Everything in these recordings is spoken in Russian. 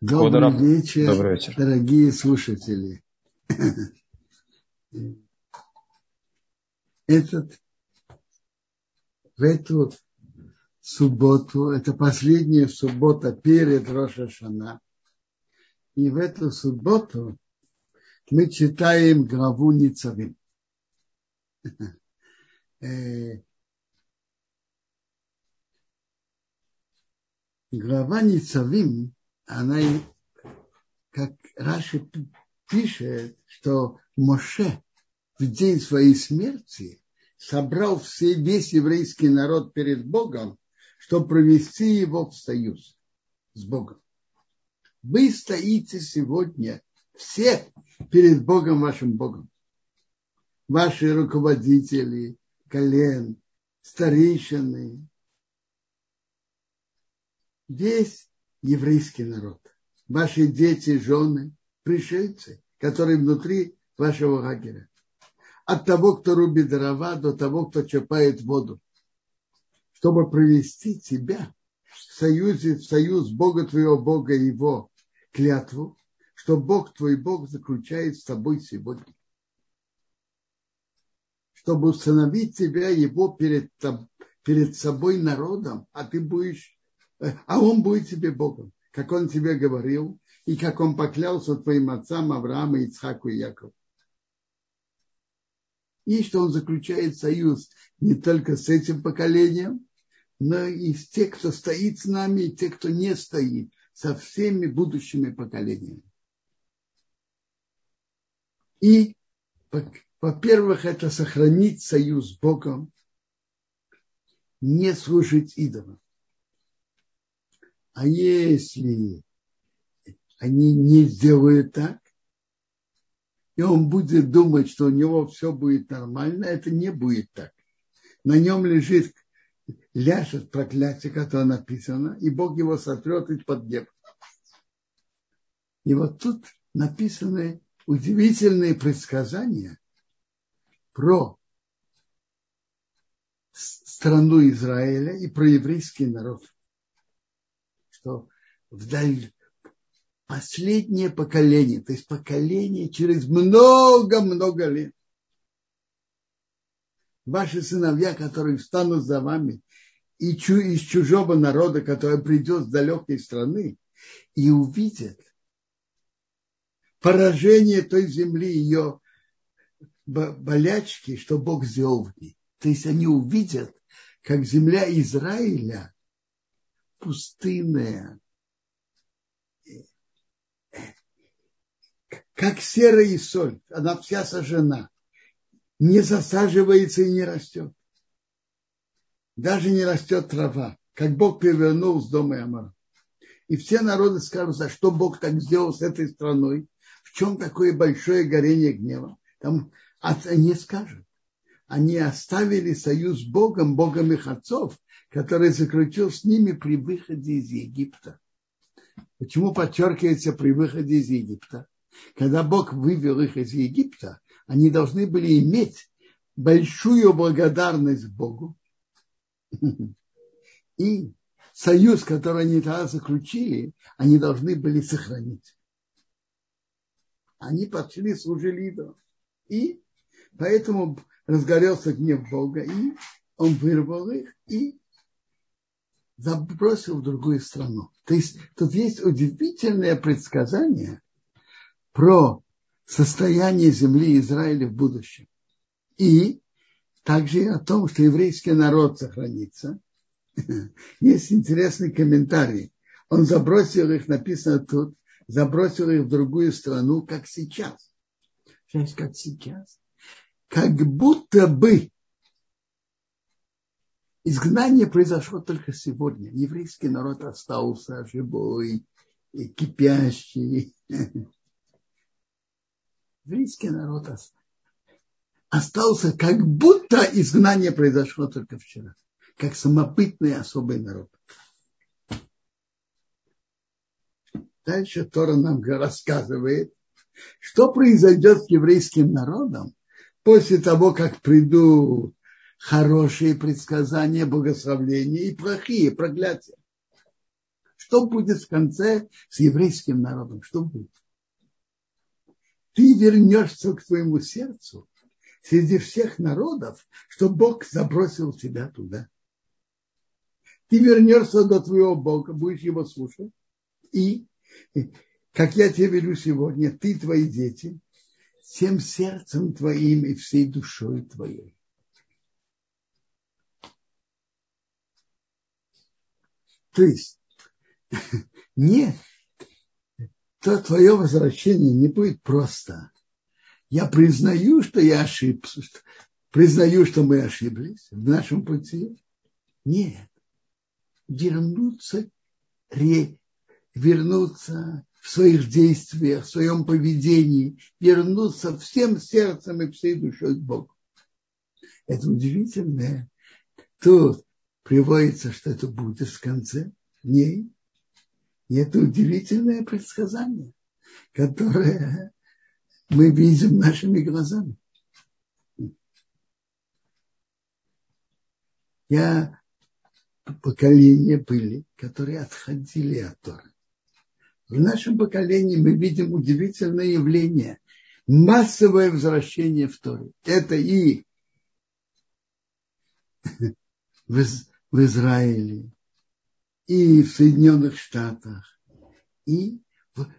Добрый Добрый вечер, Добрый вечер. дорогие слушатели. Этот, в эту субботу, это последняя суббота перед Рошашана, и в эту субботу мы читаем главу Ницавим. Э, Глава Ницавим, она, как Раши пишет, что Моше в день своей смерти собрал все, весь еврейский народ перед Богом, чтобы провести его в союз с Богом. Вы стоите сегодня все перед Богом, вашим Богом. Ваши руководители, колен, старейшины, весь еврейский народ, ваши дети, жены, пришельцы, которые внутри вашего лагеря. От того, кто рубит дрова, до того, кто черпает воду. Чтобы провести тебя в союзе, в союз Бога твоего Бога его клятву, что Бог твой Бог заключает с тобой сегодня. Чтобы установить тебя его перед, перед собой народом, а ты будешь, а он будет тебе Богом, как он тебе говорил, и как он поклялся твоим отцам Авраама, Ицхаку и Якову. И что он заключает союз не только с этим поколением, но и с тех, кто стоит с нами, и тех, кто не стоит, со всеми будущими поколениями. И, во-первых, это сохранить союз с Богом, не служить идолам. А если они не сделают так, и он будет думать, что у него все будет нормально, это не будет так. На нем лежит, ляжет проклятие, которое написано, и Бог его сотрет из-под неба. И вот тут написаны удивительные предсказания про страну Израиля и про еврейский народ. Что вдаль последнее поколение, то есть поколение через много-много лет. Ваши сыновья, которые встанут за вами, и из чужого народа, который придет с далекой страны, и увидят поражение той земли, ее болячки, что Бог сделал в ней. То есть они увидят, как земля Израиля пустынная, как серая и соль, она вся сожжена, не засаживается и не растет. Даже не растет трава, как Бог перевернул с дома Амара. И все народы скажут, а что Бог так сделал с этой страной? В чем такое большое горение гнева? Там они скажут. Они оставили союз с Богом, Богом их отцов, который заключил с ними при выходе из Египта. Почему подчеркивается при выходе из Египта? Когда Бог вывел их из Египта, они должны были иметь большую благодарность Богу. И союз, который они тогда заключили, они должны были сохранить. Они пошли, служили идолам. И поэтому разгорелся гнев Бога, и он вырвал их и забросил в другую страну. То есть тут есть удивительное предсказание про состояние земли Израиля в будущем. И также и о том, что еврейский народ сохранится. Есть интересный комментарий. Он забросил их, написано тут, забросил их в другую страну, как сейчас. Сейчас, как сейчас. Как будто бы изгнание произошло только сегодня. Еврейский народ остался живой, и кипящий. Еврейский народ остался, как будто изгнание произошло только вчера. Как самопытный особый народ. Дальше Тора нам рассказывает, что произойдет с еврейским народом после того, как придут хорошие предсказания, благословления и плохие проклятия. Что будет в конце с еврейским народом? Что будет? Ты вернешься к твоему сердцу среди всех народов, что Бог забросил тебя туда. Ты вернешься до твоего Бога, будешь его слушать. И, как я тебе велю сегодня, ты твои дети, всем сердцем твоим и всей душой твоей. То есть, не, то твое возвращение не будет просто. Я признаю, что я ошибся, признаю, что мы ошиблись в нашем пути. Нет. Вернуться, ре, вернуться своих действиях, в своем поведении, вернуться всем сердцем и всей душой к Богу. Это удивительное. Тут приводится, что это будет в конце дней. И это удивительное предсказание, которое мы видим нашими глазами. Я поколения были, которые отходили от Торы. В нашем поколении мы видим удивительное явление. Массовое возвращение в Торы. Это и в Израиле, и в Соединенных Штатах, и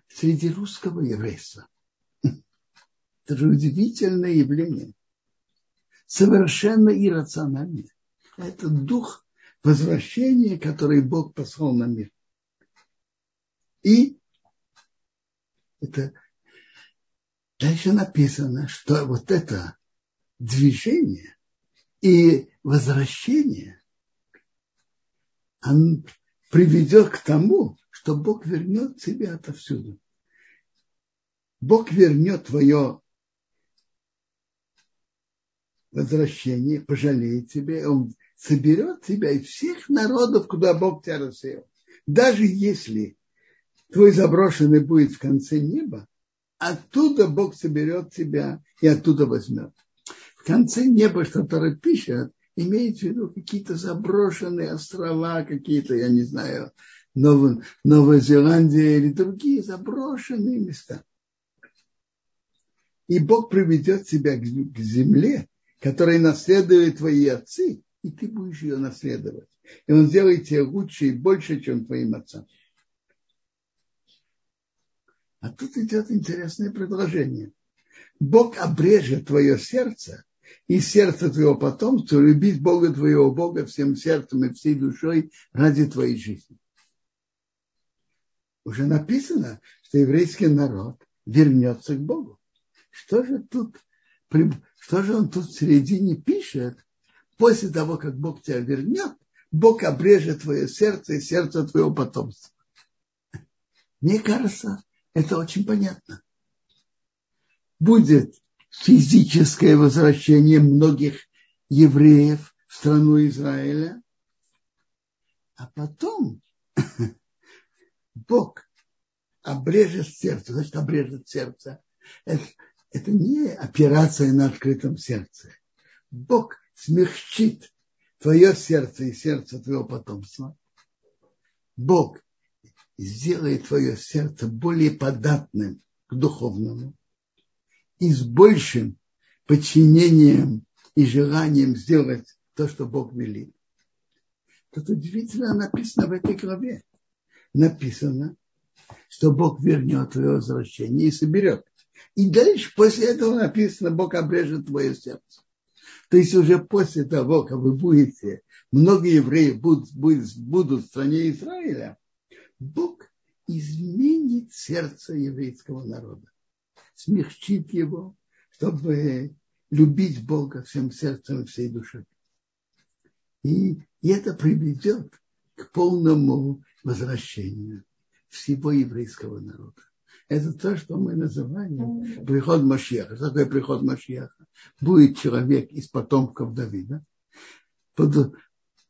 среди русского еврейства. Это же удивительное явление. Совершенно иррациональное. Это дух возвращения, который Бог послал на мир. И это дальше написано, что вот это движение и возвращение он приведет к тому, что Бог вернет тебя отовсюду. Бог вернет твое возвращение, пожалеет тебя, Он соберет тебя из всех народов, куда Бог тебя рассеял. Даже если твой заброшенный будет в конце неба, оттуда Бог соберет тебя и оттуда возьмет. В конце неба, что Тора пишет, имеется в виду какие-то заброшенные острова, какие-то, я не знаю, Нов, Новая Зеландия или другие заброшенные места. И Бог приведет тебя к, к земле, которой наследуют твои отцы, и ты будешь ее наследовать. И Он сделает тебя лучше и больше, чем твоим отцам. А тут идет интересное предложение. Бог обрежет твое сердце и сердце твоего потомства любить Бога твоего Бога всем сердцем и всей душой ради твоей жизни. Уже написано, что еврейский народ вернется к Богу. Что же тут, что же он тут в середине пишет? После того, как Бог тебя вернет, Бог обрежет твое сердце и сердце твоего потомства. Мне кажется, это очень понятно. Будет физическое возвращение многих евреев в страну Израиля, а потом Бог обрежет сердце, значит, обрежет сердце. Это, это не операция на открытом сердце. Бог смягчит твое сердце и сердце твоего потомства. Бог сделает твое сердце более податным к духовному и с большим подчинением и желанием сделать то, что Бог велит. Тут удивительно написано в этой главе. Написано, что Бог вернет твое возвращение и соберет. И дальше после этого написано, Бог обрежет твое сердце. То есть уже после того, как вы будете, много евреев будут, будут, будут в стране Израиля, Бог изменит сердце еврейского народа смягчит его, чтобы любить Бога всем сердцем и всей душой. И, и это приведет к полному возвращению всего еврейского народа. Это то, что мы называем приход Машьяха. Что такое приход Машьяха? Будет человек из потомков Давида,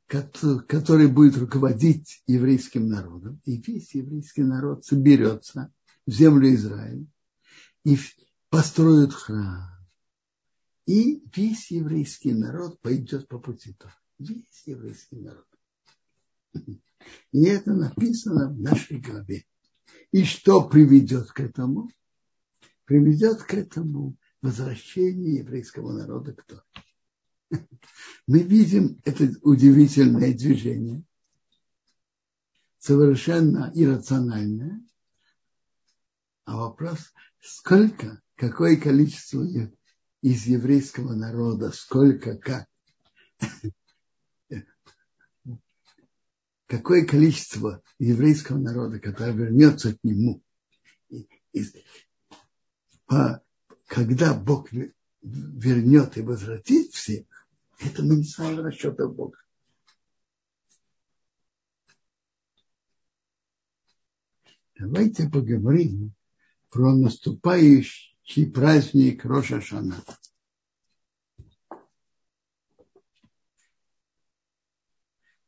который будет руководить еврейским народом, и весь еврейский народ соберется в землю Израиля, и построят храм. И весь еврейский народ пойдет по пути Тора. Весь еврейский народ. И это написано в нашей главе. И что приведет к этому? Приведет к этому возвращение еврейского народа к Торе. Мы видим это удивительное движение, совершенно иррациональное. А вопрос, сколько, какое количество из еврейского народа, сколько, как, какое количество еврейского народа, которое вернется к нему, когда Бог вернет и возвратит всех, это мы не знаем расчета Бога. Давайте поговорим про наступающий праздник Роша Шана.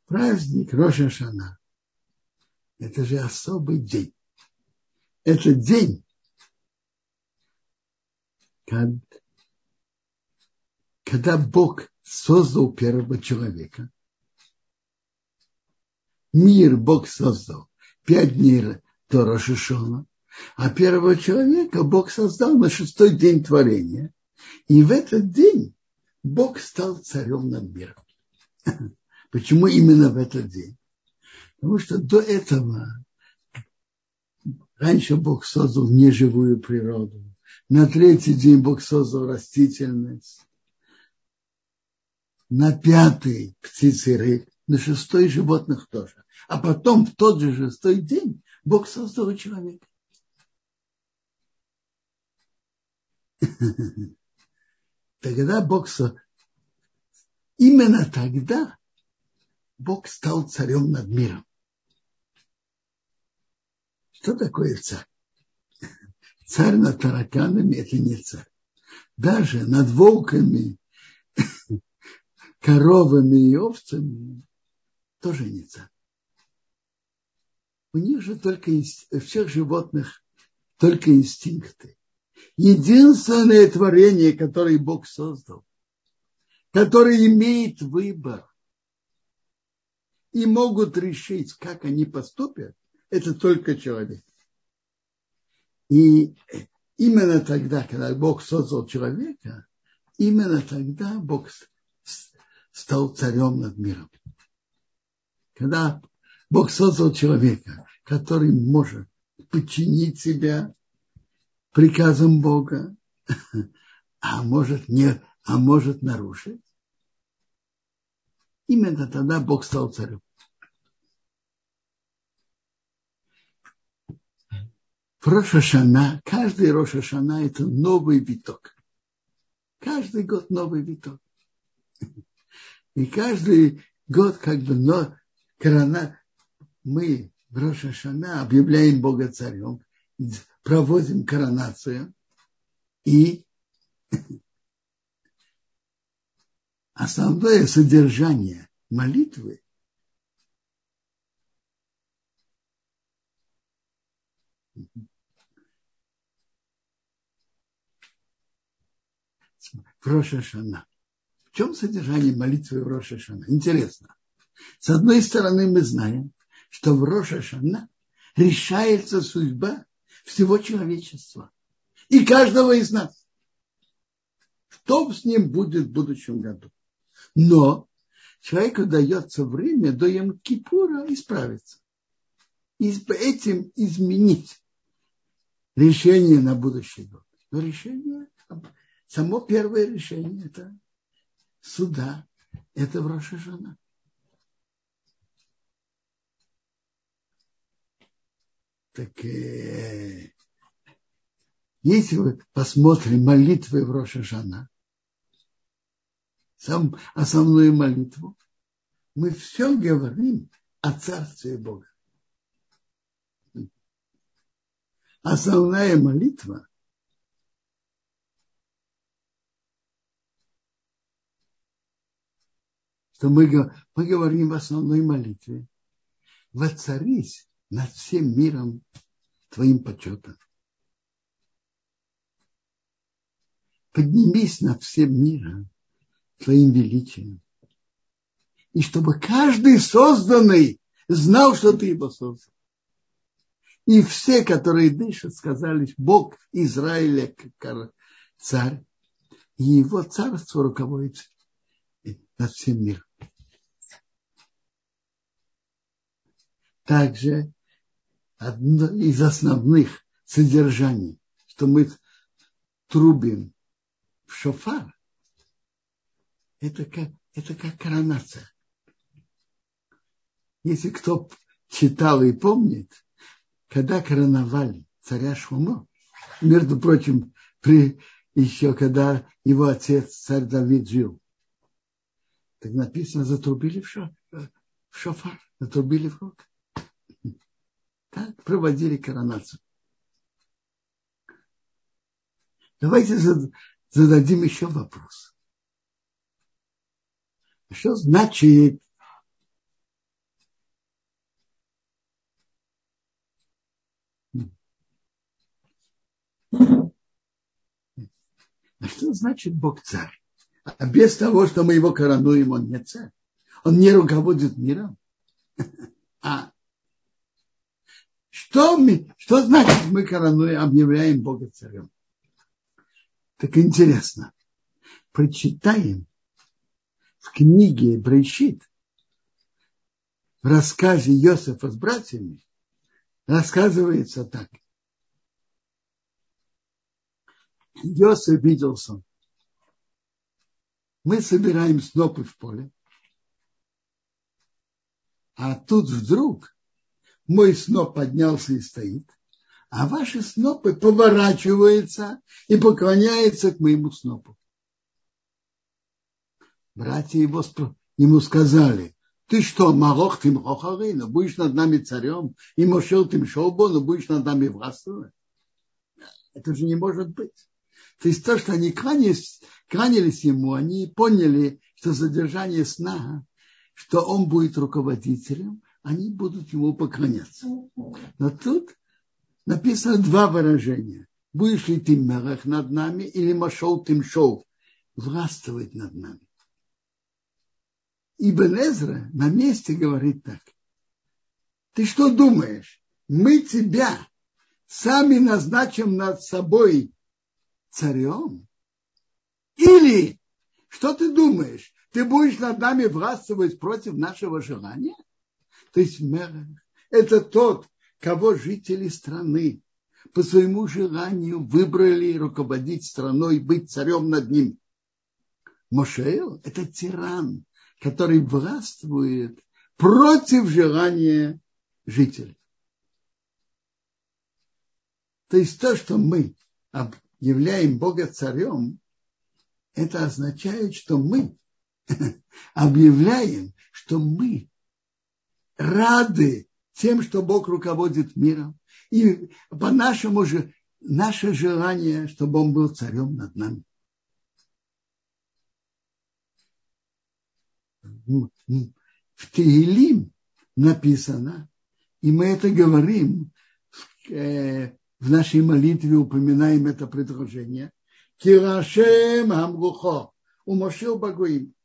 Праздник Роша Шана – это же особый день. Это день, когда Бог создал первого человека. Мир Бог создал. Пять дней до Рошишона. А первого человека Бог создал на шестой день творения. И в этот день Бог стал царем над миром. Почему именно в этот день? Потому что до этого раньше Бог создал неживую природу. На третий день Бог создал растительность. На пятый птицы рыб. На шестой животных тоже. А потом в тот же шестой день Бог создал человека. Тогда Бог именно тогда Бог стал царем над миром. Что такое царь? Царь над тараканами – это не царь. Даже над волками, коровами и овцами тоже не царь. У них же только всех животных только инстинкты. Единственное творение, которое Бог создал, которое имеет выбор и могут решить, как они поступят, это только человек. И именно тогда, когда Бог создал человека, именно тогда Бог стал царем над миром. Когда Бог создал человека, который может подчинить себя приказам Бога, а может, не, а может нарушить. Именно тогда Бог стал царем. Рошашана, каждый Рошашана это новый виток. Каждый год новый виток. И каждый год как бы но, корона, мы в Рошашана объявляем Бога царем, проводим коронацию и основное содержание молитвы в Рошашана. В чем содержание молитвы в Рошашана? Интересно. С одной стороны, мы знаем, что в Рошашана решается судьба всего человечества и каждого из нас. Что с ним будет в будущем году? Но человеку дается время до Йом-Кипура исправиться. И этим изменить решение на будущий год. Но решение, само первое решение это суда, это в Рошашана. Так э, если мы посмотрим молитвы в Рошашана, сам основную молитву, мы все говорим о Царстве Бога. Основная молитва что мы, мы говорим в основной молитве, воцарись над всем миром твоим почетом. Поднимись над всем миром твоим величием. И чтобы каждый созданный знал, что ты его создал. И все, которые дышат, сказали, Бог Израиля царь, и его царство руководит над всем миром. Также одно из основных содержаний, что мы трубим в шофар, это как, это как коронация. Если кто читал и помнит, когда короновали царя Шумо, между прочим, при, еще когда его отец, царь Давид, жил, так написано, затрубили в, шо, в шофар, затрубили в рог. Так проводили коронацию. Давайте зададим еще вопрос. Что значит А что значит Бог царь? А без того, что мы его коронуем, он не царь. Он не руководит миром. А что, мы, что значит мы коронуем, объявляем Бога царем? Так интересно. Прочитаем в книге Брейшит, в рассказе Иосифа с братьями, рассказывается так. Йосиф видел сон. Мы собираем снопы в поле, а тут вдруг мой сноп поднялся и стоит, а ваши снопы поворачиваются и поклоняются к моему снопу. Братья его ему сказали, ты что, Марох ты Мохарина, будешь над нами царем, и Мошел ты Шоубону, будешь над нами властвовать? Это же не может быть. То есть то, что они кланялись, кланялись ему, они поняли, что задержание сна, что он будет руководителем, они будут ему поклоняться. Но тут написано два выражения. Будешь ли ты мелах над нами или машол тим шоу, властвовать над нами. Ибн Эзра на месте говорит так. Ты что думаешь? Мы тебя сами назначим над собой царем? Или, что ты думаешь, ты будешь над нами властвовать против нашего желания? То есть это тот, кого жители страны по своему желанию выбрали руководить страной, быть царем над ним. Мошеил – это тиран, который властвует против желания жителей. То есть то, что мы являем Бога царем, это означает, что мы объявляем, что мы рады тем, что Бог руководит миром. И по-нашему же наше желание, чтобы Он был царем над нами. В Тиилим написано, и мы это говорим э, в нашей молитве упоминаем это предложение. Кирашем Амгухо. У Мошил Багуим.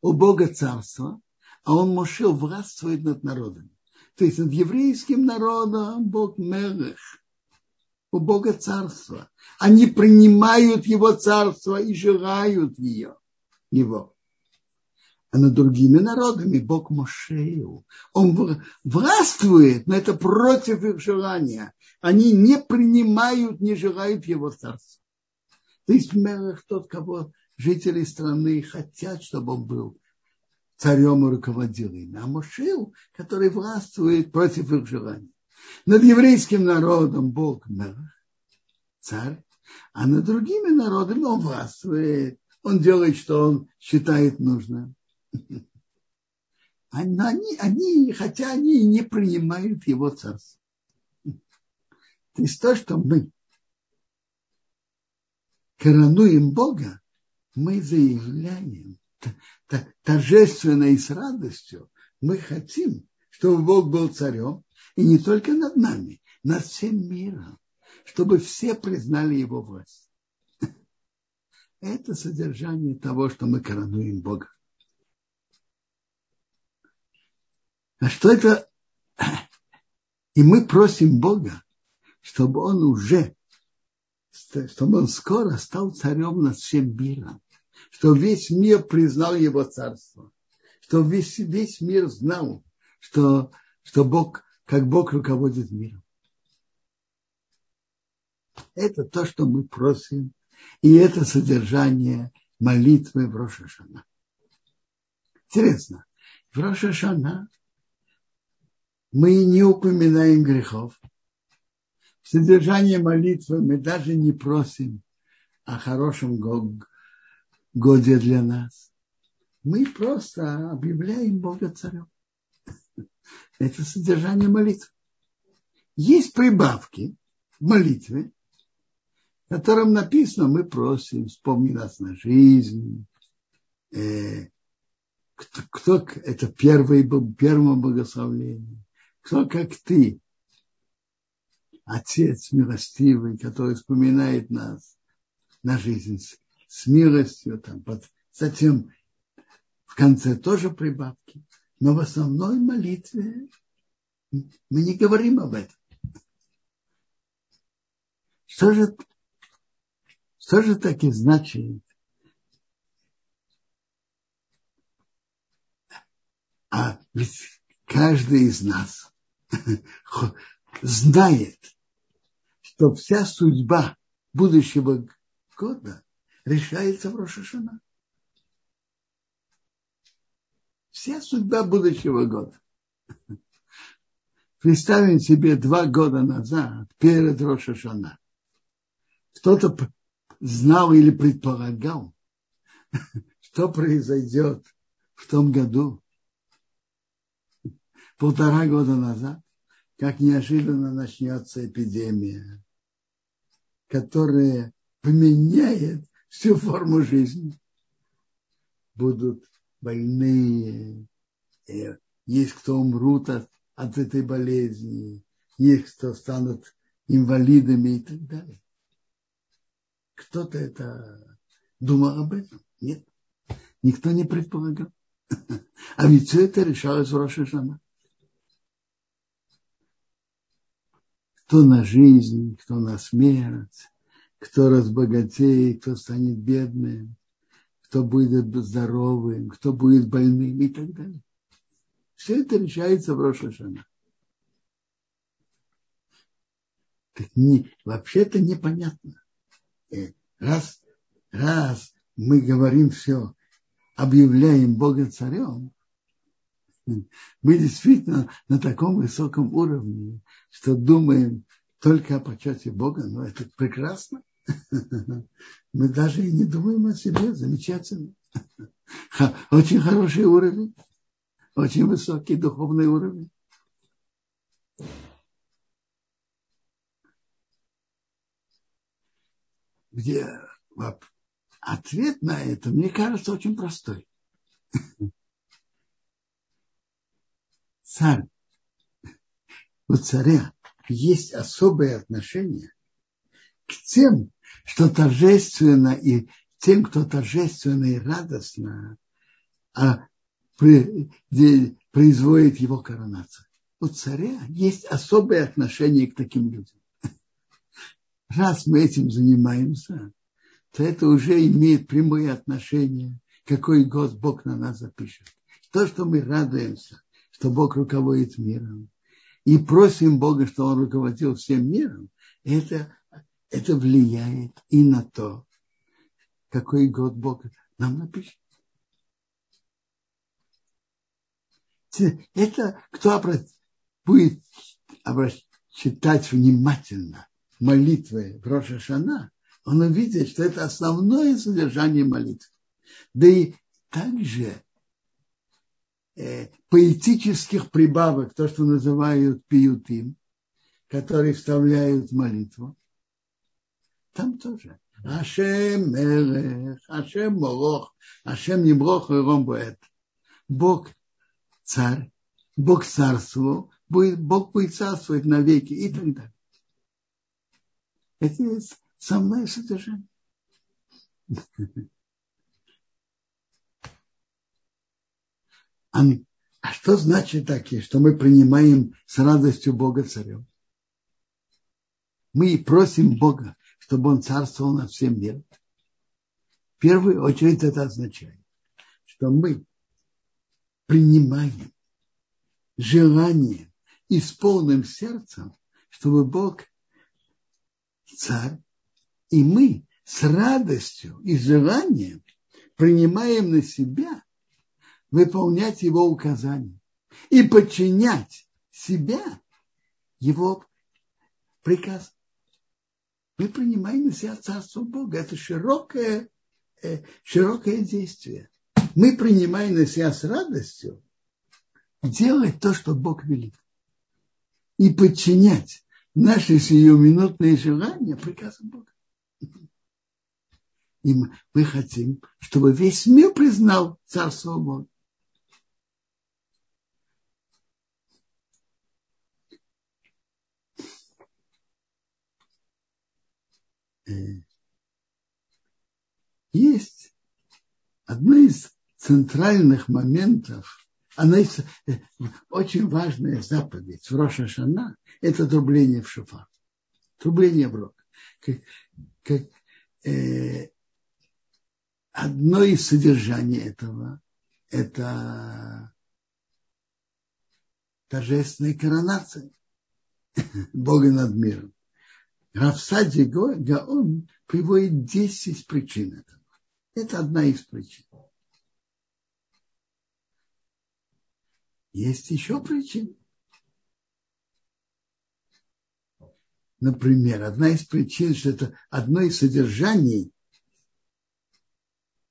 У Бога царство, а он Мошил властвует над народом. То есть над еврейским народом Бог Мелех. У Бога царство. Они принимают его царство и желают ее, его а над другими народами Бог Мошею. Он властвует, но это против их желания. Они не принимают, не желают его царства. То есть Мелах тот, кого жители страны хотят, чтобы он был царем и руководил ими. А Мошил, который властвует против их желаний. Над еврейским народом Бог Мелах, царь, а над другими народами он властвует. Он делает, что он считает нужным. Они, они, хотя они не принимают его царство. То есть то, что мы коронуем Бога, мы заявляем торжественно и с радостью, мы хотим, чтобы Бог был царем, и не только над нами, над всем миром, чтобы все признали его власть. Это содержание того, что мы коронуем Бога. А что это? И мы просим Бога, чтобы он уже, чтобы он скоро стал царем над всем миром, чтобы весь мир признал его царство, чтобы весь, весь мир знал, что, что Бог, как Бог руководит миром. Это то, что мы просим, и это содержание молитвы в Рошашана. Интересно, в Рошашана мы не упоминаем грехов. В содержании молитвы мы даже не просим о хорошем годе для нас. Мы просто объявляем Бога царем. Это содержание молитвы. Есть прибавки в молитве, в котором написано, мы просим, вспомни нас на жизнь. Э, кто, кто это первое, первое благословление кто как ты, Отец милостивый, который вспоминает нас на жизнь с, с милостью, там, под, затем в конце тоже прибавки, но в основной молитве мы не говорим об этом. Что же, что же таки значит а ведь каждый из нас знает, что вся судьба будущего года решается в Рошашана. Вся судьба будущего года. Представим себе два года назад, перед Рошашана. Кто-то знал или предполагал, что произойдет в том году, полтора года назад, как неожиданно начнется эпидемия, которая поменяет всю форму жизни. Будут больные, есть кто умрут от, от этой болезни, есть кто станут инвалидами и так далее. Кто-то это думал об этом? Нет. Никто не предполагал. А ведь все это решалось в Рошашана. Кто на жизнь, кто на смерть, кто разбогатеет, кто станет бедным, кто будет здоровым, кто будет больным и так далее. Все это решается в Рошашана. Не, вообще-то непонятно. Э, раз, раз мы говорим все, объявляем Бога царем, мы действительно на таком высоком уровне, что думаем только о почете Бога, но это прекрасно. Мы даже и не думаем о себе, замечательно. Очень хороший уровень, очень высокий духовный уровень. Где ответ на это, мне кажется, очень простой. Царь, у царя есть особое отношение к тем, что торжественно и тем, кто торжественно и радостно а, производит его коронацию. У царя есть особое отношение к таким людям. Раз мы этим занимаемся, то это уже имеет прямое отношение, какой год Бог на нас запишет. То, что мы радуемся, что Бог руководит миром, и просим Бога, что Он руководил всем миром, это, это влияет и на то, какой год Бог нам напишет. Это кто будет читать внимательно молитвы в Рошашана, он увидит, что это основное содержание молитвы. Да и также поэтических прибавок, то, что называют пиютим, которые вставляют в молитву, там тоже. Ашем Мелех, Ашем Молох, Ашем Немрох и Ромбуэт. Бог царь, Бог царству, Бог будет царствовать навеки и так далее. Это самое содержание. А что значит такие, что мы принимаем с радостью Бога царем? Мы просим Бога, чтобы Он царствовал над всем миром. В первую очередь это означает, что мы принимаем желание и с полным сердцем, чтобы Бог царь, и мы с радостью и желанием принимаем на себя выполнять его указания и подчинять себя его приказ. Мы принимаем на себя Царство Бога. Это широкое, э, широкое действие. Мы принимаем на себя с радостью делать то, что Бог велит. И подчинять наши сиюминутные желания приказам Бога. И мы хотим, чтобы весь мир признал Царство Бога. Есть одно из центральных моментов, она э, очень важная заповедь в Роша Шана, это трубление в шофар, трубление в рог. Как, как, э, одно из содержаний этого – это торжественная коронация Бога над миром. Равсади Гаон приводит 10 причин этого. Это одна из причин. Есть еще причины. Например, одна из причин, что это одно из содержаний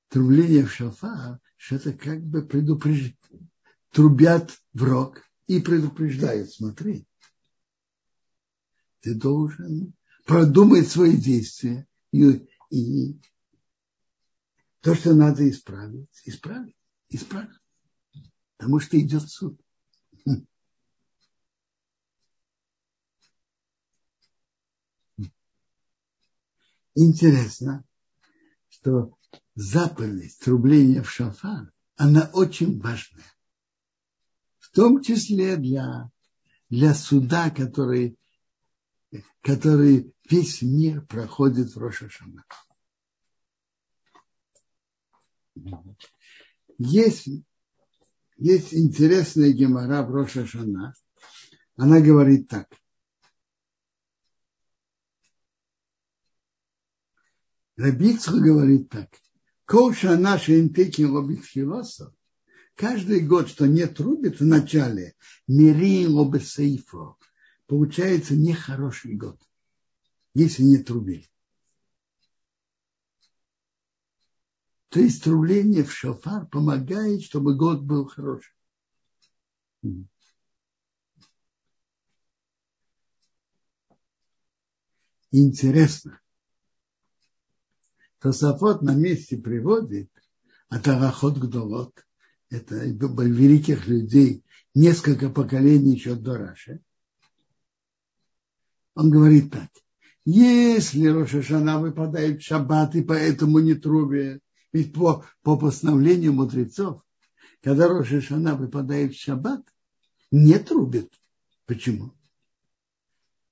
трубления в шафар, что это как бы предупреждает, трубят в рог и предупреждают, смотри, ты должен продумать свои действия и, и то, что надо исправить, исправить, исправить. Потому что идет суд. Интересно, что заповедь трубления в шафар, она очень важная. В том числе для, для суда, который который весь мир проходит в Рошашана. Есть, есть интересная гемора в Рошашана. Она говорит так. Рабицу говорит так. Коша наши интеки лобит философ. Каждый год, что не трубит в начале, мири лобесейфо, получается нехороший год, если не трубили. То есть трубление в шофар помогает, чтобы год был хороший. Интересно. Тософот на месте приводит от Арахот Гдолот, это великих людей, несколько поколений еще до Раши, он говорит так. Если Рошашана выпадает в шаббат и поэтому не трубе, ведь по, по постановлению мудрецов, когда Рошашана выпадает в шаббат, не трубит. Почему?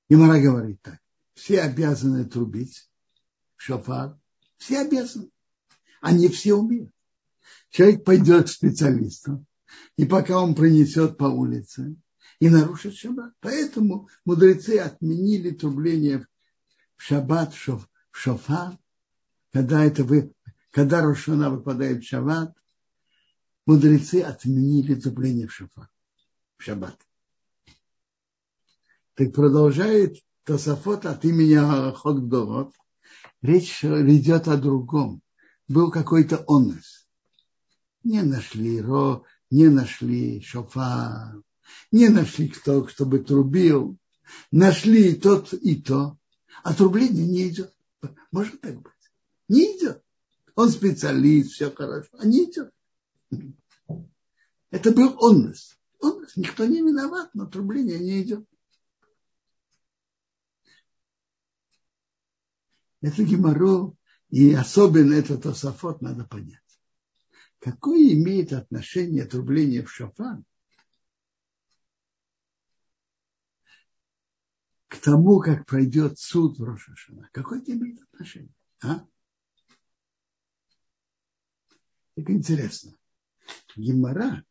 Имара говорит так. Все обязаны трубить в шофар. Все обязаны. Они все умеют. Человек пойдет к специалисту, и пока он принесет по улице, и нарушит шаббат. Поэтому мудрецы отменили трубление в шаббат, в шофар, когда, это вы, когда Рошана выпадает в шаббат, мудрецы отменили трубление в шофар, в шаббат. Так продолжает Тософот от имени Гдорот. Речь идет о другом. Был какой-то онес. Не нашли ро, не нашли шофар, не нашли кто, кто бы трубил. Нашли и тот, и то. А трубление не идет. Может так быть? Не идет. Он специалист, все хорошо. А не идет. Это был оннес. Оннес. Никто не виноват, но трубление не идет. Это геморрол, и особенно этот ософот надо понять. Какое имеет отношение трубление в шафан тому, как пройдет суд в Рошашана. Какое это отношение? А? Так интересно. Гемора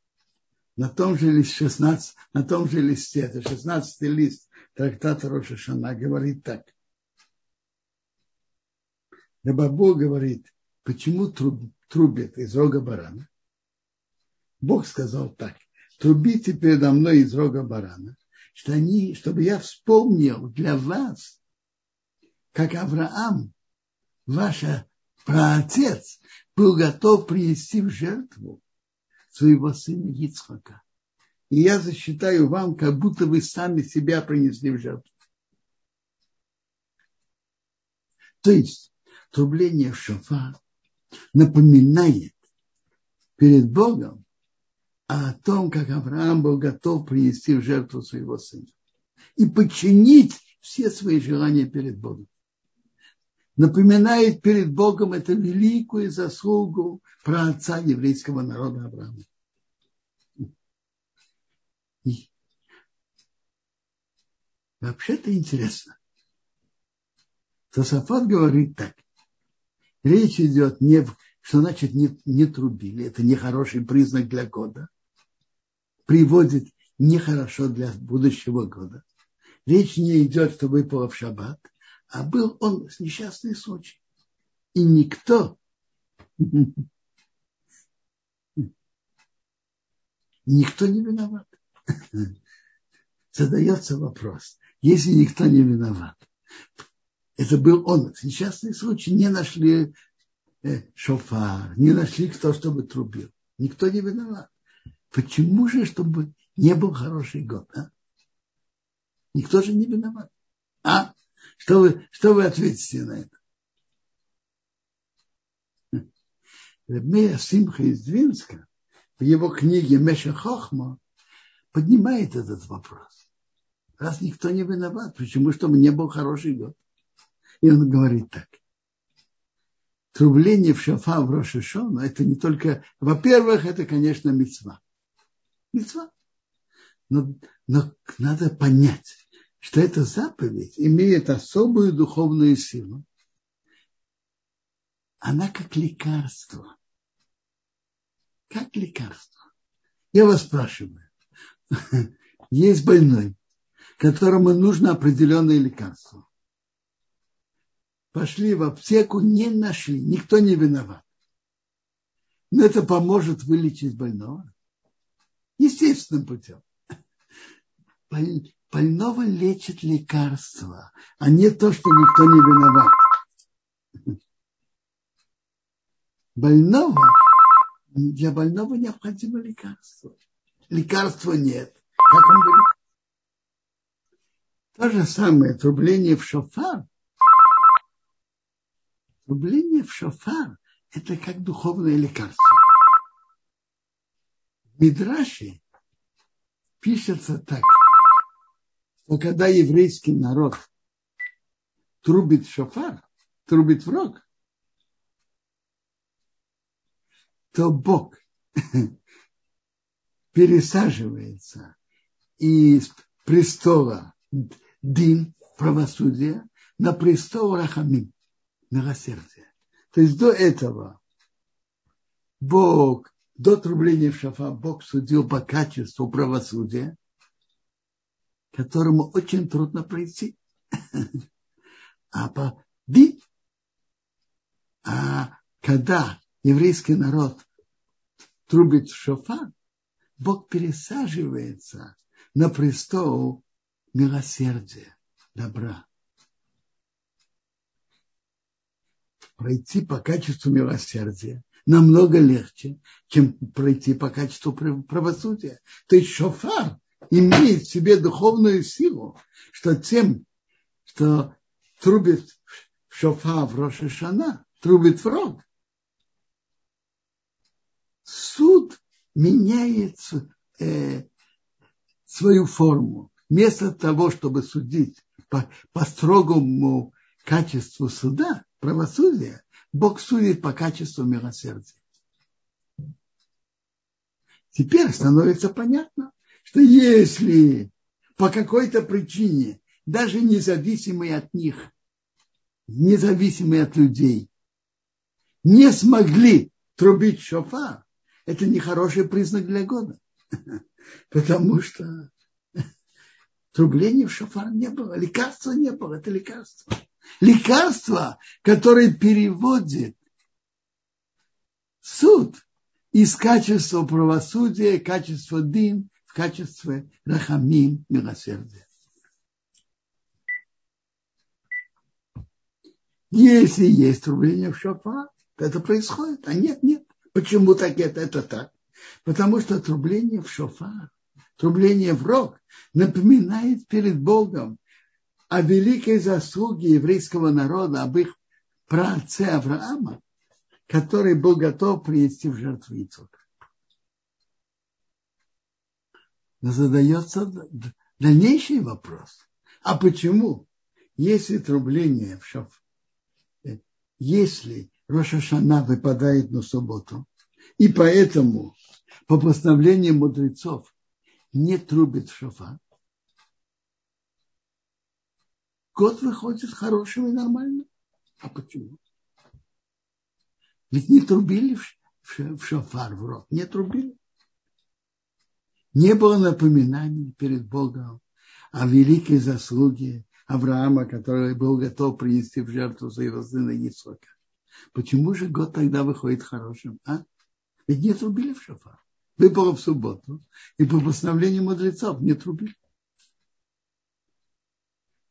на том же листе 16, на том же листе, это 16 лист трактата Рошашана говорит так. Рабабу говорит, почему трубят из рога барана? Бог сказал так, трубите передо мной из рога барана, что они, чтобы я вспомнил для вас, как Авраам, ваша праотец, был готов принести в жертву своего сына Ицхака. И я засчитаю вам, как будто вы сами себя принесли в жертву. То есть трубление в шофар напоминает перед Богом о том, как Авраам был готов принести в жертву своего сына и подчинить все свои желания перед Богом. Напоминает перед Богом эту великую заслугу про отца еврейского народа Авраама. И вообще-то интересно. Тософот говорит так. Речь идет не, что значит не, не трубили. Это не хороший признак для года приводит нехорошо для будущего года. Речь не идет, что выпало в шаббат, а был он несчастный случай. И никто никто не виноват. Задается вопрос, если никто не виноват, это был он, несчастный случай, не нашли э, шофар, не нашли кто, чтобы трубил. Никто не виноват. Почему же, чтобы не был хороший год? А? Никто же не виноват. А? Что вы, что вы ответите на это? Рабмея Симха из Двинска в его книге Меша Хохма поднимает этот вопрос. Раз никто не виноват, почему, чтобы не был хороший год? И он говорит так. Трубление в шафа в Рошишона, это не только, во-первых, это, конечно, мецва. Мецва. Но, но надо понять, что эта заповедь имеет особую духовную силу. Она как лекарство. Как лекарство. Я вас спрашиваю. Есть больной, которому нужно определенное лекарство. Пошли в аптеку, не нашли, никто не виноват. Но это поможет вылечить больного естественным путем. Больного лечит лекарство, а не то, что никто не виноват. Больного, для больного необходимо лекарство. Лекарства нет. Как он говорит? То же самое трубление в шофар. Трубление в шофар – это как духовное лекарство. Мидраши пишется так, что когда еврейский народ трубит шофар, трубит в рог, то Бог пересаживается из престола Дин, правосудия, на престол Рахамим, милосердия. То есть до этого Бог до трубления в шафа Бог судил по качеству правосудия, которому очень трудно пройти. А по ди, а когда еврейский народ трубит в шофа, Бог пересаживается на престол милосердия, добра. Пройти по качеству милосердия намного легче, чем пройти по качеству правосудия. То есть шофар имеет в себе духовную силу, что тем, что трубит шофар в Рошишана, трубит в рог, суд меняет э, свою форму. Вместо того, чтобы судить по, по строгому качеству суда, правосудия, Бог судит по качеству милосердия. Теперь становится понятно, что если по какой-то причине даже независимые от них, независимые от людей, не смогли трубить шофар, это не хороший признак для года. Потому что трубления в шофар не было, лекарства не было, это лекарство. Лекарство, которое переводит суд из качества правосудия, качества дин в качество рахамим, милосердия. Если есть трубление в шофар, то это происходит. А нет, нет. Почему так это? Это так. Потому что трубление в шофар, трубление в рог напоминает перед Богом о великой заслуге еврейского народа, об их праотце Авраама, который был готов принести в жертву Ицока. Но задается дальнейший вопрос. А почему, если трубление в шофар, если Рошашана выпадает на субботу, и поэтому по постановлению мудрецов не трубит в шофар, год выходит хорошим и нормальным. А почему? Ведь не трубили в шофар в рот, не трубили. Не было напоминаний перед Богом о великой заслуге Авраама, который был готов принести в жертву за его сына Исака. Почему же год тогда выходит хорошим? А? Ведь не трубили в шофар. Выпало в субботу. И по постановлению мудрецов не трубили.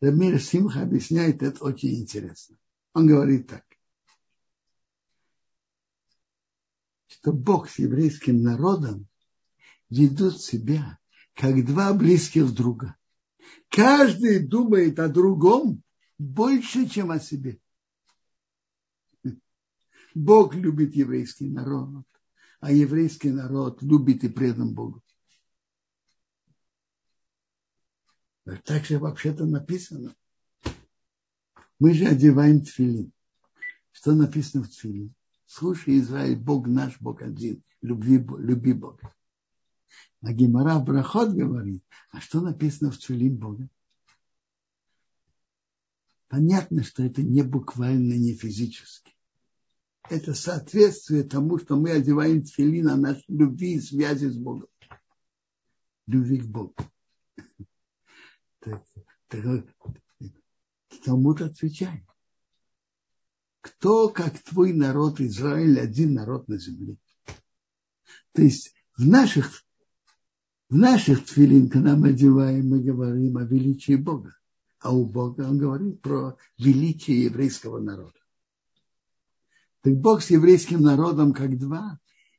Рамир Симха объясняет это очень интересно. Он говорит так. Что Бог с еврейским народом ведут себя как два близких друга. Каждый думает о другом больше, чем о себе. Бог любит еврейский народ, а еврейский народ любит и предан Богу. Так же вообще-то написано. Мы же одеваем тфилин. Что написано в тфилин? Слушай, Израиль, Бог наш, Бог один. Люби, люби Бога. А Гимара Брахот говорит, а что написано в Тфилин Бога? Понятно, что это не буквально, не физически. Это соответствие тому, что мы одеваем тфилин на нашей любви и связи с Богом. Любви к Богу. Так, так, Талмуд отвечает. Кто, как твой народ Израиль, один народ на земле? То есть в наших в наших тфилин, когда мы одеваем, мы говорим о величии Бога. А у Бога он говорит про величие еврейского народа. Так Бог с еврейским народом как два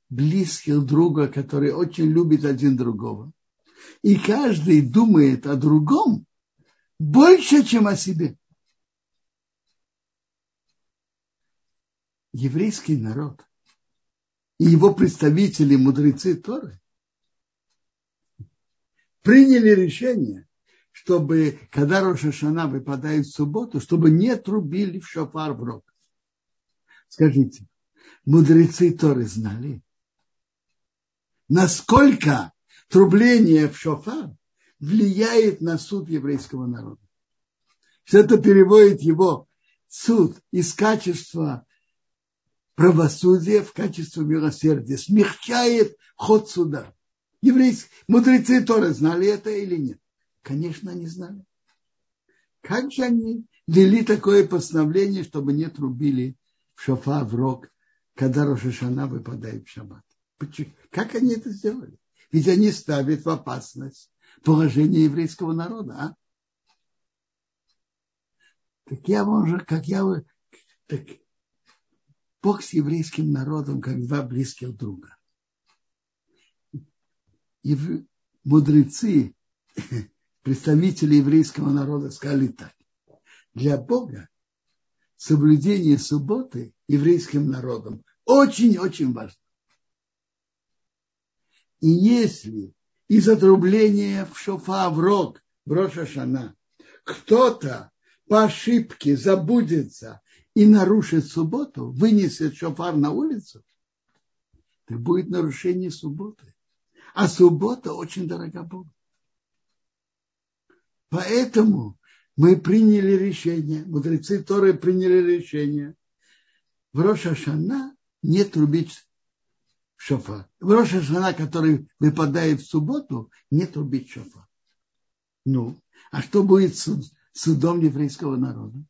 близких друга, которые очень любят один другого. И каждый думает о другом больше, чем о себе. Еврейский народ и его представители, мудрецы Торы, приняли решение, чтобы, когда Рошашана выпадает в субботу, чтобы не трубили в шофар в рог. Скажите, мудрецы Торы знали, насколько трубление в шофар влияет на суд еврейского народа. Что это переводит его суд из качества правосудия в качество милосердия, смягчает ход суда еврейские мудрецы Торы знали это или нет? Конечно, они знали. Как же они ввели такое постановление, чтобы не трубили в шофа в рог, когда Рошашана выпадает в шаббат? Как они это сделали? Ведь они ставят в опасность положение еврейского народа. А? Так я уже, как я, так Бог с еврейским народом, как два близких друга мудрецы, представители еврейского народа сказали так. Для Бога соблюдение субботы еврейским народом очень-очень важно. И если из отрубления в шофа в рог, в Рошашана, кто-то по ошибке забудется и нарушит субботу, вынесет шофар на улицу, то будет нарушение субботы. А суббота очень дорога Богу. Поэтому мы приняли решение, мудрецы Торы приняли решение в Рошашана не трубить шофа. В Рошашана, который выпадает в субботу, не трубить шофа. Ну, а что будет с судом еврейского народа?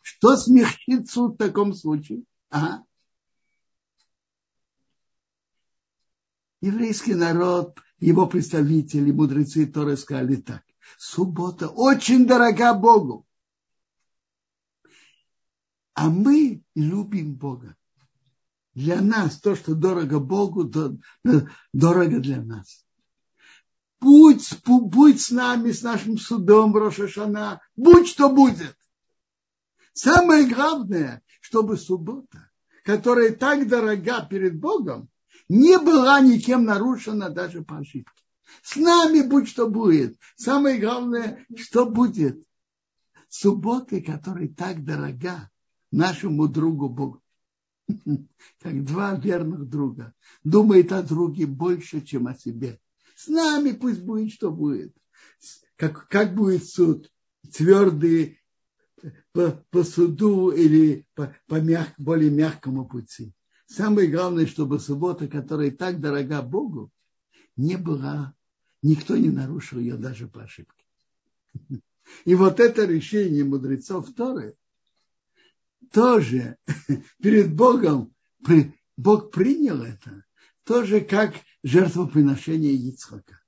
Что смягчит суд в таком случае? А? Еврейский народ, его представители, мудрецы Торы сказали так. Суббота очень дорога Богу. А мы любим Бога. Для нас то, что дорого Богу, то дорого для нас. Будь, будь с нами, с нашим судом Рошашана, будь что будет. Самое главное, чтобы суббота, которая так дорога перед Богом, не была никем нарушена даже по ошибке. С нами будь что будет. Самое главное, что будет. Субботы, которая так дорога нашему другу Богу. Как два верных друга. Думает о друге больше, чем о себе. С нами пусть будет, что будет. Как, как будет суд? Твердый по, по суду или по, по мяг, более мягкому пути. Самое главное, чтобы суббота, которая так дорога Богу, не была, никто не нарушил ее даже по ошибке. И вот это решение мудрецов Торы тоже перед Богом, Бог принял это, тоже как жертвоприношение Ицхака.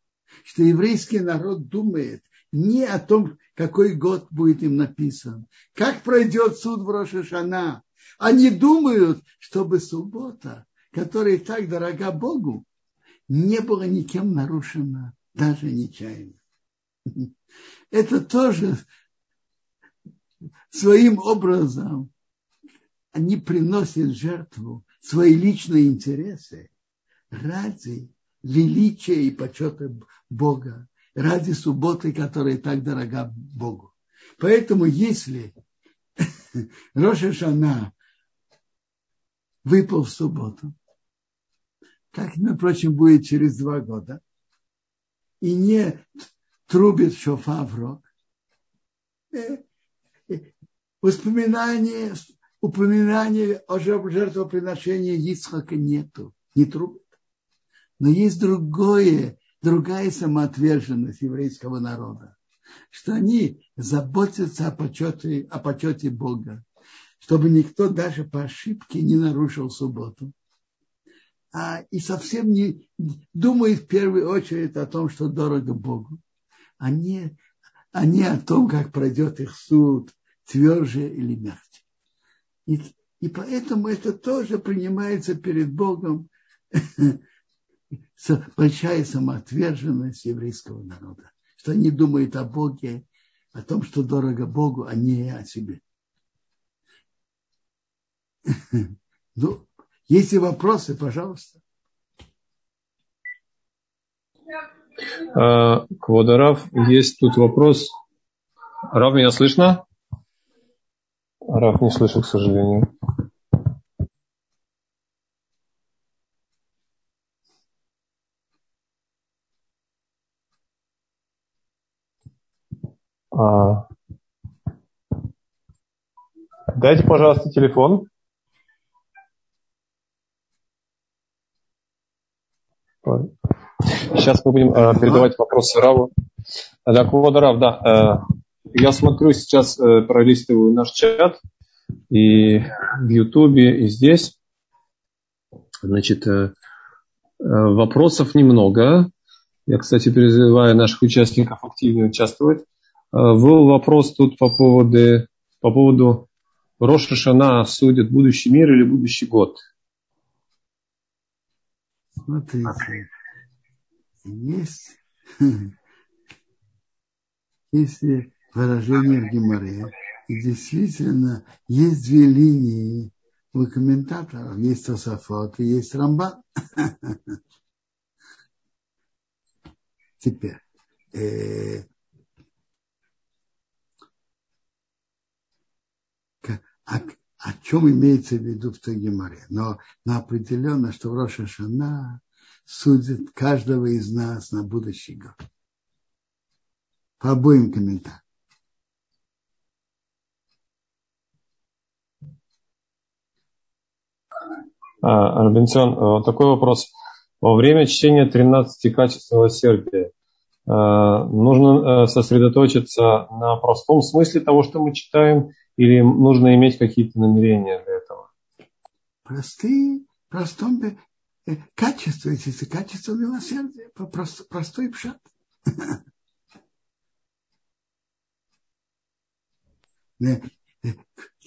Что еврейский народ думает не о том, какой год будет им написан, как пройдет суд в Рошашана, они думают, чтобы суббота, которая так дорога Богу, не была никем нарушена, даже нечаянно. Это тоже своим образом они приносят жертву свои личные интересы ради величия и почета Бога, ради субботы, которая так дорога Богу. Поэтому если Роша Шана выпал в субботу, как, напрочем, будет через два года, и не трубит шофа в рог, э, э, воспоминание, упоминание о жертвоприношении Ицхака нету, не трубит. Но есть другое, другая самоотверженность еврейского народа, что они заботятся о почете, о почете Бога, чтобы никто даже по ошибке не нарушил субботу. А, и совсем не думает в первую очередь о том, что дорого Богу, а не, а не о том, как пройдет их суд, тверже или мягче. И, и поэтому это тоже принимается перед Богом большая самоотверженность еврейского народа, что они думают о Боге, о том, что дорого Богу, а не о себе. Ну, если вопросы, пожалуйста. А, Квадарав, есть тут вопрос. Рав, меня слышно? Рав не слышит, к сожалению. А... Дайте, пожалуйста, телефон. Сейчас мы будем э, передавать вопросы Раву. Да, Квода Рав, да. Э, я смотрю сейчас, э, пролистываю наш чат и в Ютубе, и здесь. Значит, э, э, вопросов немного. Я, кстати, призываю наших участников активно участвовать. Э, был вопрос тут по поводу, по поводу Роша Шана судят будущий мир или будущий год. Смотрите, есть, если выражение в Гимаре, и действительно есть две линии у комментаторов. Есть Тософот и есть Рамбан. Теперь, э, о, о чем имеется в виду в той Геморе. Но, но определенно, что в Роша Шана судит каждого из нас на будущий год. По обоим комментариям. Робинсон, вот такой вопрос. Во время чтения 13 качеств милосердия нужно сосредоточиться на простом смысле того, что мы читаем, или нужно иметь какие-то намерения для этого? Простые, простом э, качество, если качество милосердия, просто, простой пшат.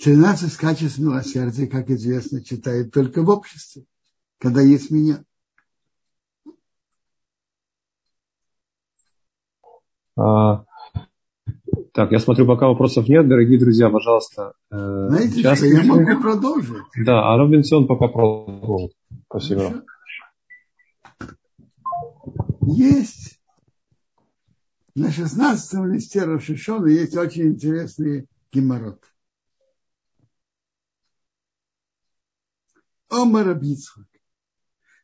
13 качеств милосердия, как известно, читают только в обществе, когда есть меня. А, так, я смотрю, пока вопросов нет, дорогие друзья, пожалуйста. Э, Знаете, что я могу продолжить. Да, а Робинсон пока продолжит. Спасибо. Есть на 16 листе Рошишона есть очень интересный геморрот. Омар Абицхак.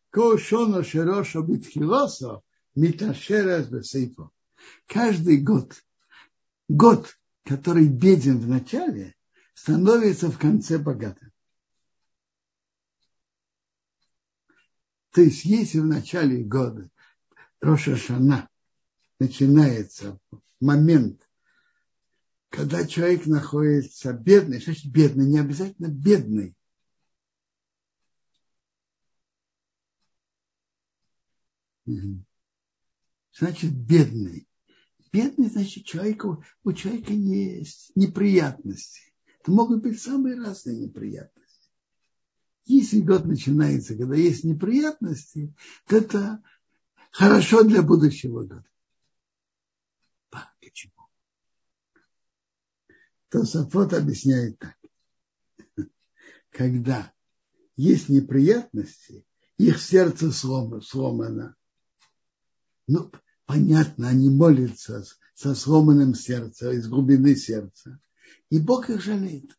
Кошона Шероша Битхилоса Миташерес Бесейфо. Каждый год год, который беден в начале, становится в конце богатым. То есть, если в начале года Роша Шана начинается момент, когда человек находится бедный, значит бедный, не обязательно бедный. Значит, бедный. Бедный, значит, человеку, у человека есть неприятности. Это могут быть самые разные неприятности. Если год начинается, когда есть неприятности, то это хорошо для будущего года. Почему? Тософот объясняет так. Когда есть неприятности, их сердце сломано. Ну, понятно, они молятся со сломанным сердцем, из глубины сердца. И Бог их жалеет.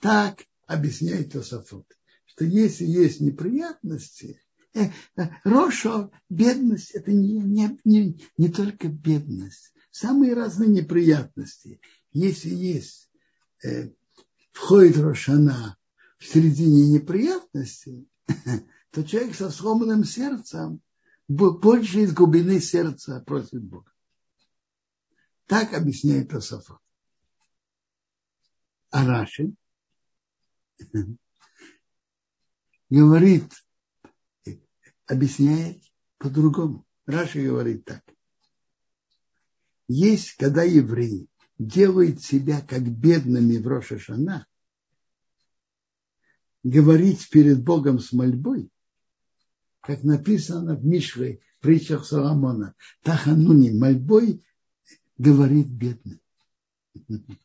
Так объясняет Тософот, что если есть неприятности, э, э, Рошо, бедность, это не, не, не, не только бедность. Самые разные неприятности. Если есть, э, входит Рошана в середине неприятностей, то человек со сломанным сердцем больше из глубины сердца просит Бога. Так объясняет Тософот. А Раши говорит, объясняет по-другому. Раши говорит так. Есть, когда евреи делают себя как бедными в Рошашана, говорить перед Богом с мольбой, как написано в Мишле, в притчах Соломона, Тахануни, мольбой говорит бедный.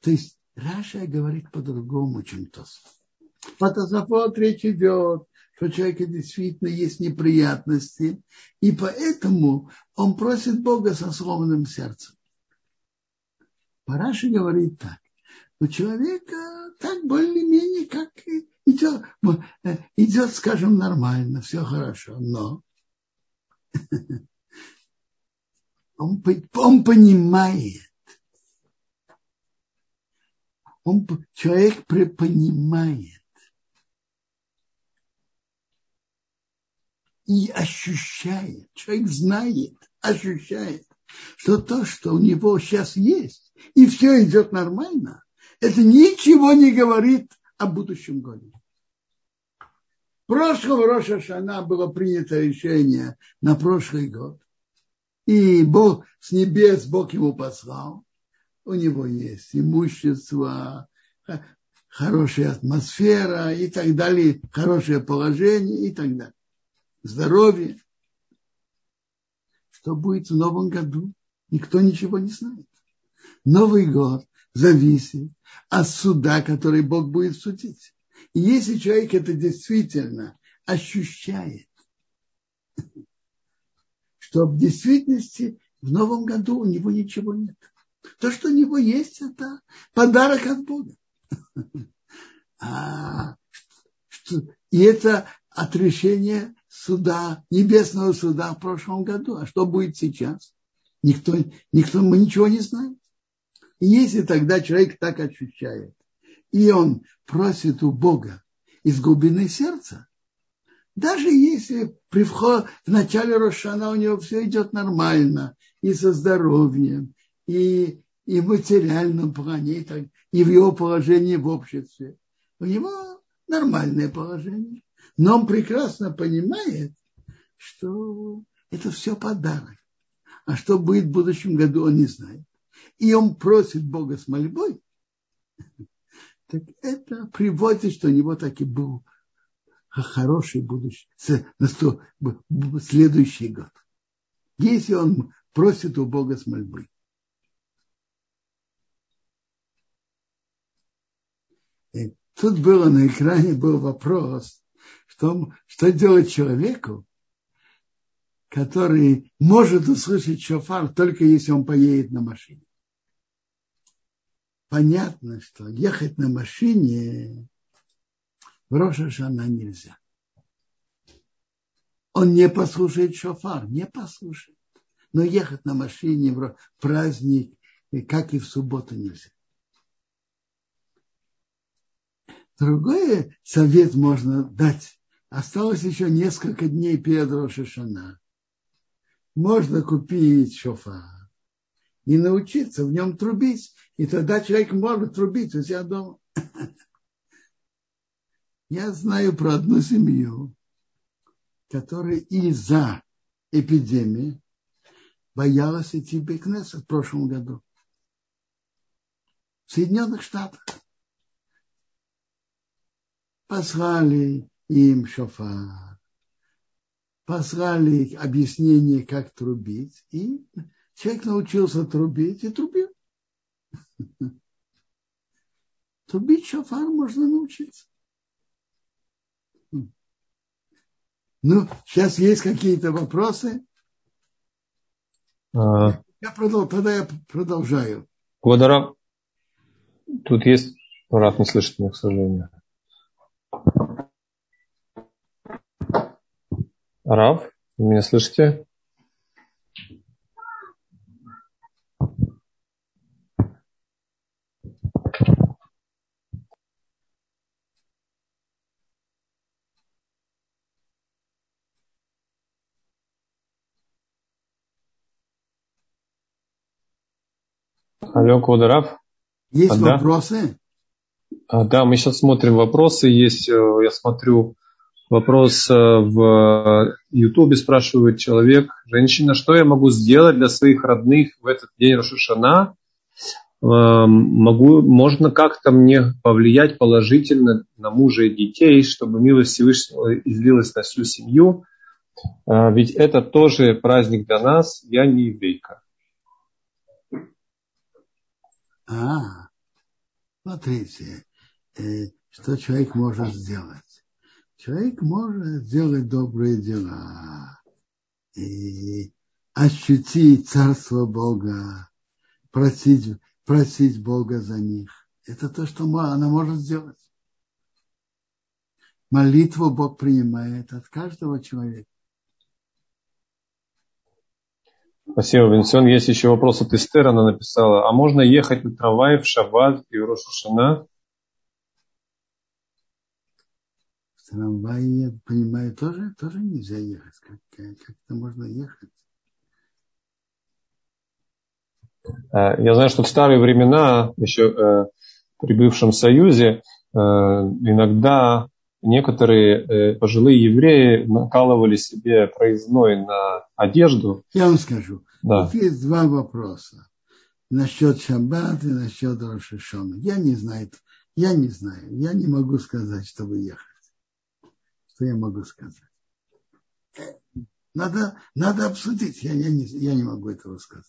То есть Раша говорит по-другому, чем Тос. По Тософот речь идет, что у человека действительно есть неприятности, и поэтому он просит Бога со сломанным сердцем. Параша говорит так. У человека так более-менее, как идет, э, идет, скажем, нормально, все хорошо, но он, он понимает, он, человек понимает. И ощущает, человек знает, ощущает, что то, что у него сейчас есть, и все идет нормально, это ничего не говорит о будущем годе. Прошлого Роша Шана было принято решение на прошлый год. И Бог с небес Бог ему послал. У него есть имущество, хорошая атмосфера и так далее, хорошее положение и так далее. Здоровье. Что будет в новом году, никто ничего не знает. Новый год зависит от суда, который Бог будет судить. И если человек это действительно ощущает, что в действительности в новом году у него ничего нет. То, что у него есть, это подарок от Бога. А, что, и это от решения суда, небесного суда в прошлом году. А что будет сейчас? Никто, никто мы ничего не знаем. И если тогда человек так ощущает, и он просит у Бога из глубины сердца, даже если при вход, в начале Рошана у него все идет нормально, и со здоровьем, и, и в материальном плане, и, так, и в его положении в обществе. У него нормальное положение. Но он прекрасно понимает, что это все подарок. А что будет в будущем году, он не знает. И он просит Бога с мольбой. Так это приводит, что у него так и был хороший будущий, следующий год. Если он просит у Бога с мольбой. И тут было на экране был вопрос, что, что делать человеку, который может услышать шофар только если он поедет на машине. Понятно, что ехать на машине в Рошашана нельзя. Он не послушает шофар, не послушает. Но ехать на машине в праздник, как и в субботу, нельзя. Другой совет можно дать. Осталось еще несколько дней перед Рошашана. Можно купить шофар и научиться в нем трубить. И тогда человек может трубить у себя дома. Я знаю про одну семью, которая из-за эпидемии боялась идти в Бекнесет в прошлом году. В Соединенных Штатах. Послали им шофар, послали объяснение, как трубить, и человек научился трубить и трубил. Трубить шофар можно научиться. Ну, сейчас есть какие-то вопросы? А... Я продол... Тогда я продолжаю. Квадра. Тут есть... Рад не слышит меня, к сожалению. Рав, вы меня слышите? Алло, Квадарав. Есть а, вопросы? А, да, мы сейчас смотрим вопросы. Есть, э, я смотрю, вопрос э, в Ютубе спрашивает человек, женщина, что я могу сделать для своих родных в этот день Рошашана? Могу, можно как-то мне повлиять положительно на мужа и детей, чтобы милость Всевышнего излилась на всю семью? Э, ведь это тоже праздник для нас, я не еврейка. А, смотрите, э, что человек может сделать. Человек может сделать добрые дела и ощутить Царство Бога, просить, просить Бога за них. Это то, что она может сделать. Молитву Бог принимает от каждого человека. Спасибо, Винсен. Есть еще вопрос от Эстер. Она написала, а можно ехать на трамвае в Шаббат и в Рошашана? В трамвае, я понимаю, тоже, тоже нельзя ехать. Как, как-то можно ехать. Э, я знаю, что в старые времена, еще э, при бывшем Союзе, э, иногда некоторые пожилые евреи накалывали себе проездной на одежду. Я вам скажу. Да. Тут есть два вопроса. Насчет Шаббат и насчет Рошишона. Я не знаю. Я не знаю. Я не могу сказать, чтобы ехать. Что я могу сказать? Надо, надо обсудить. Я, я, не, я не могу этого сказать.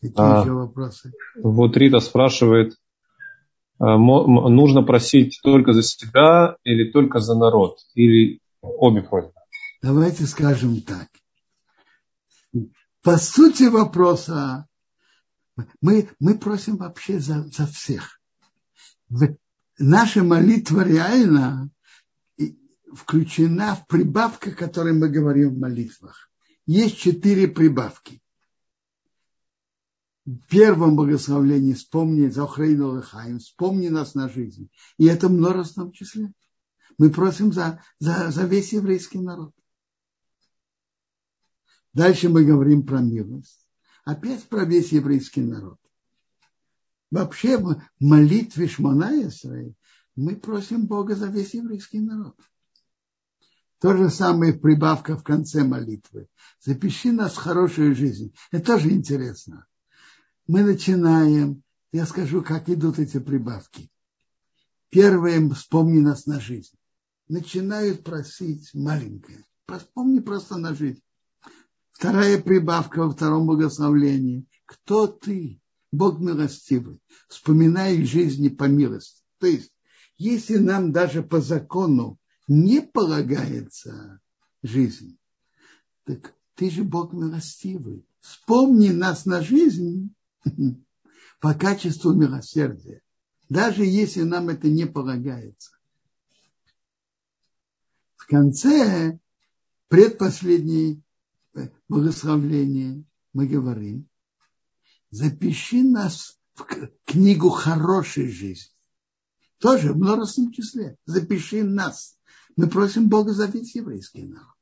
Какие а, еще вопросы? Вот Рита спрашивает, а, нужно просить только за себя или только за народ? Или обе просьбы? Давайте скажем так. По сути вопроса, мы, мы просим вообще за, за всех. Наша молитва реально включена в прибавка, о которой мы говорим в молитвах. Есть четыре прибавки. в первом благословлении вспомни Захрейну Лехаим, вспомни нас на жизнь. И это в множественном числе. Мы просим за, за, за весь еврейский народ. Дальше мы говорим про милость. Опять про весь еврейский народ. Вообще в молитве Шмона Исраиль мы просим Бога за весь еврейский народ. То же самое прибавка в конце молитвы. Запиши нас в хорошую жизнь. Это тоже интересно. Мы начинаем, я скажу, как идут эти прибавки. Первое, вспомни нас на жизнь. Начинают просить маленькое. Вспомни просто на жизнь. Вторая прибавка во втором благословлении. Кто ты? Бог милостивый. Вспоминай жизни по милости. То есть, если нам даже по закону не полагается жизнь, так ты же Бог милостивый. Вспомни нас на жизнь по качеству милосердия, даже если нам это не полагается. В конце предпоследней благословления мы говорим, запиши нас в книгу хорошей жизни. Тоже в множественном числе. Запиши нас. Мы просим Бога за весь еврейский народ.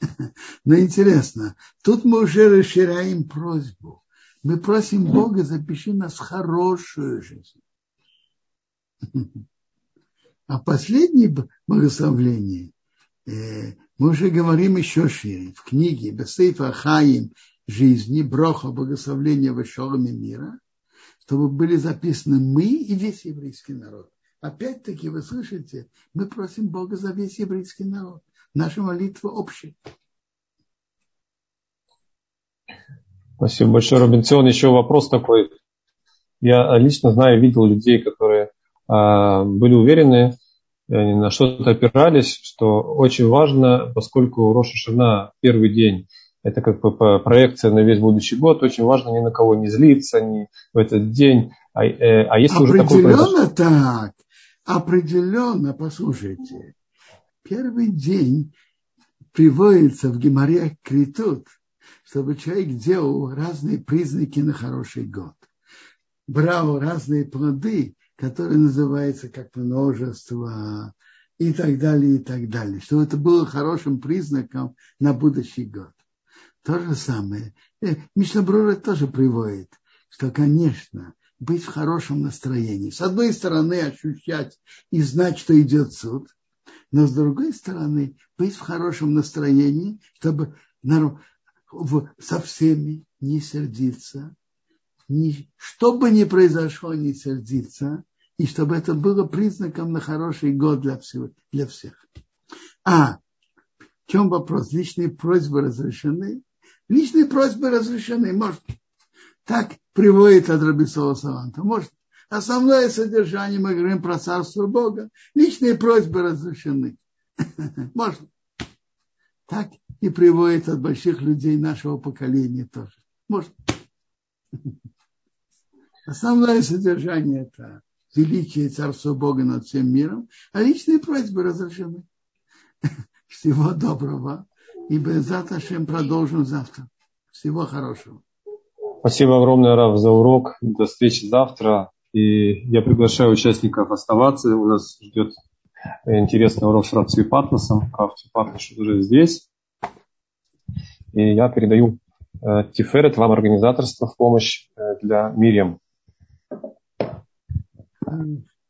Но интересно, тут мы уже расширяем просьбу. Мы просим Бога, запиши нас в хорошую жизнь. А последнее благословление, э, мы уже говорим еще шире, в книге Бесейфа Хаим жизни, броха, благословения в мира, чтобы были записаны мы и весь еврейский народ. Опять-таки, вы слышите, мы просим Бога за весь еврейский народ. Наша молитва общая. Спасибо большое, Робинсон. Еще вопрос такой. Я лично знаю, видел людей, которые а, были уверены, на что-то опирались, что очень важно, поскольку Роша Шана первый день это как бы проекция на весь будущий год. Очень важно ни на кого не злиться ни в этот день. А, э, а если уже такой Определенно так. Определенно, послушайте. Первый день приводится в Геморе Критут, чтобы человек делал разные признаки на хороший год. Брал разные плоды, которые называются как множество и так далее, и так далее. Чтобы это было хорошим признаком на будущий год. То же самое. Э, Мишнабрура тоже приводит, что, конечно, быть в хорошем настроении. С одной стороны, ощущать и знать, что идет суд, но с другой стороны, быть в хорошем настроении, чтобы со всеми не сердиться, не, что бы ни произошло, не сердиться, и чтобы это было признаком на хороший год для, всего, для всех. А в чем вопрос? Личные просьбы разрешены? Личные просьбы разрешены, может. Так приводит от Рабисова Саванта. Может. Основное содержание, мы говорим про царство Бога. Личные просьбы разрешены. Можно. Так и приводит от больших людей нашего поколения тоже. Может. Основное содержание это величие царства Бога над всем миром, а личные просьбы разрешены. Всего доброго. И Безат Ашем продолжим завтра. Всего хорошего. Спасибо огромное, Рав, за урок. До встречи завтра. И я приглашаю участников оставаться. У нас ждет интересный урок с Рав Цвипатласом. Рав Цвипатлас уже здесь. И я передаю э, Тиферет вам организаторство в помощь э, для Мириам.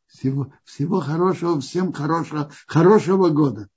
Всего, всего хорошего, всем хорошего, хорошего года.